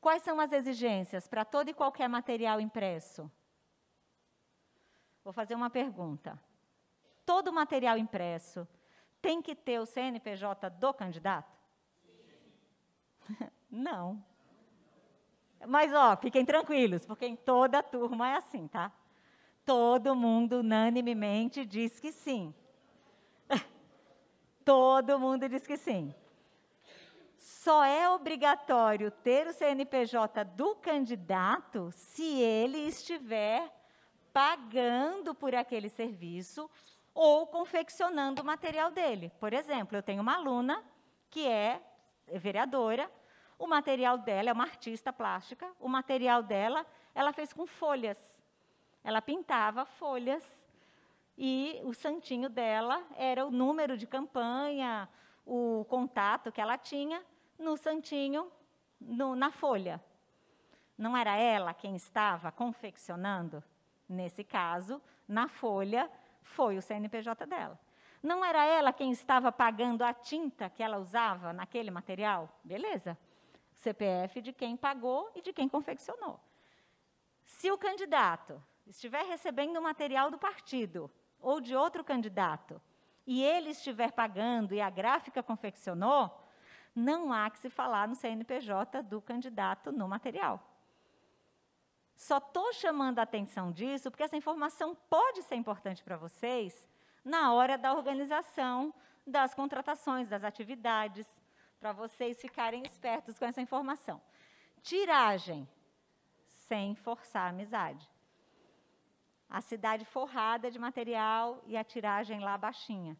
Quais são as exigências para todo e qualquer material impresso? Vou fazer uma pergunta. Todo material impresso tem que ter o CNPJ do candidato? Não. Mas, ó, fiquem tranquilos, porque em toda a turma é assim, tá? Todo mundo unanimemente diz que sim. Todo mundo diz que sim. Só é obrigatório ter o CNPJ do candidato se ele estiver pagando por aquele serviço ou confeccionando o material dele. Por exemplo, eu tenho uma aluna que é vereadora, o material dela é uma artista plástica, o material dela ela fez com folhas. Ela pintava folhas e o santinho dela era o número de campanha, o contato que ela tinha no santinho, no, na folha. Não era ela quem estava confeccionando? Nesse caso, na folha, foi o CNPJ dela. Não era ela quem estava pagando a tinta que ela usava naquele material? Beleza. CPF de quem pagou e de quem confeccionou. Se o candidato estiver recebendo o material do partido ou de outro candidato e ele estiver pagando e a gráfica confeccionou, não há que se falar no CNPJ do candidato no material. Só estou chamando a atenção disso porque essa informação pode ser importante para vocês na hora da organização das contratações, das atividades, para vocês ficarem espertos com essa informação. Tiragem, sem forçar a amizade. A cidade forrada de material e a tiragem lá baixinha.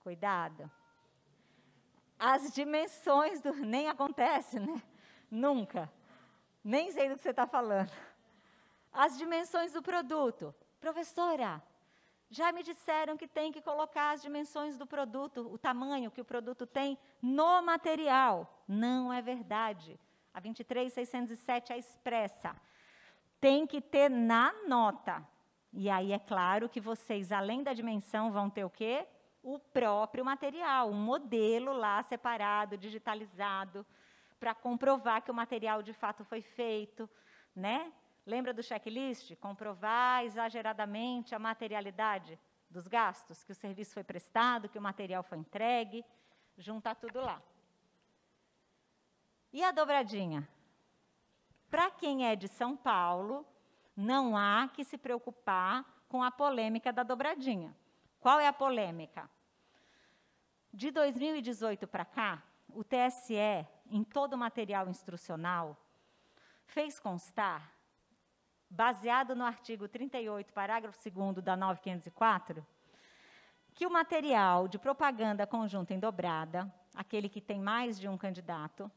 Cuidado. As dimensões do. Nem acontece, né? Nunca. Nem sei do que você está falando. As dimensões do produto. Professora, já me disseram que tem que colocar as dimensões do produto, o tamanho que o produto tem no material. Não é verdade. A 23607 é expressa. Tem que ter na nota. E aí é claro que vocês, além da dimensão, vão ter o quê? O próprio material, um modelo lá separado, digitalizado, para comprovar que o material de fato foi feito, né? Lembra do checklist? Comprovar exageradamente a materialidade dos gastos, que o serviço foi prestado, que o material foi entregue, junta tudo lá. E a dobradinha? Para quem é de São Paulo, não há que se preocupar com a polêmica da dobradinha. Qual é a polêmica? De 2018 para cá, o TSE, em todo o material instrucional, fez constar baseado no artigo 38, parágrafo 2 da 9504, que o material de propaganda conjunta em dobrada, aquele que tem mais de um candidato,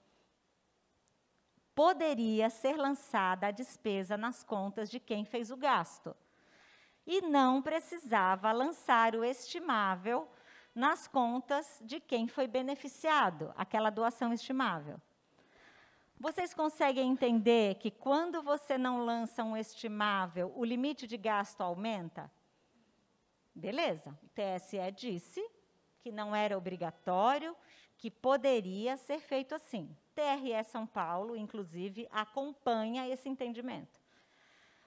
poderia ser lançada a despesa nas contas de quem fez o gasto. E não precisava lançar o estimável nas contas de quem foi beneficiado, aquela doação estimável. Vocês conseguem entender que quando você não lança um estimável, o limite de gasto aumenta? Beleza. O TSE disse que não era obrigatório, que poderia ser feito assim. TRE São Paulo, inclusive, acompanha esse entendimento.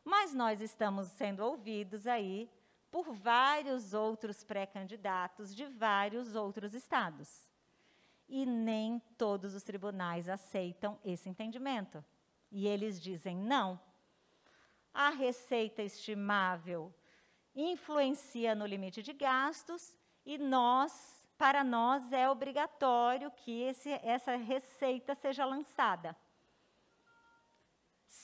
Mas nós estamos sendo ouvidos aí por vários outros pré-candidatos de vários outros estados e nem todos os tribunais aceitam esse entendimento. E eles dizem não. A receita estimável influencia no limite de gastos e nós, para nós é obrigatório que esse, essa receita seja lançada.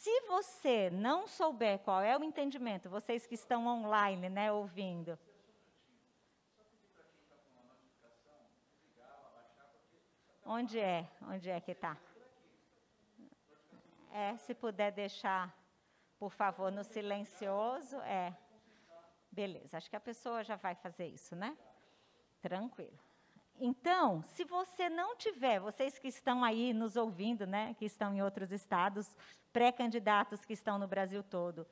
Se você não souber qual é o entendimento, vocês que estão online, né, ouvindo, Onde é? Onde é que está? É, se puder deixar, por favor, no silencioso, é. Beleza, acho que a pessoa já vai fazer isso, né? Tranquilo. Então, se você não tiver, vocês que estão aí nos ouvindo, né, que estão em outros estados, pré-candidatos que estão no Brasil todo,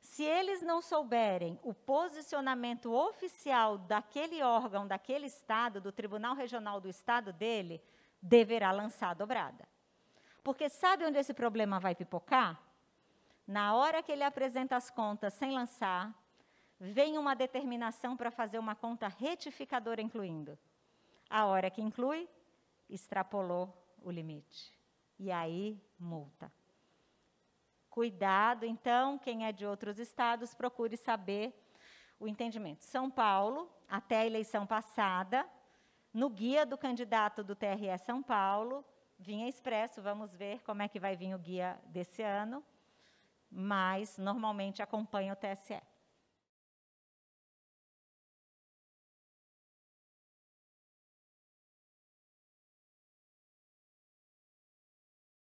se eles não souberem o posicionamento oficial daquele órgão, daquele estado, do Tribunal Regional do estado dele, deverá lançar a dobrada. Porque sabe onde esse problema vai pipocar? Na hora que ele apresenta as contas sem lançar, vem uma determinação para fazer uma conta retificadora incluindo. A hora que inclui, extrapolou o limite. E aí, multa. Cuidado, então, quem é de outros estados, procure saber o entendimento. São Paulo, até a eleição passada, no guia do candidato do TRE São Paulo, vinha expresso, vamos ver como é que vai vir o guia desse ano, mas normalmente acompanha o TSE.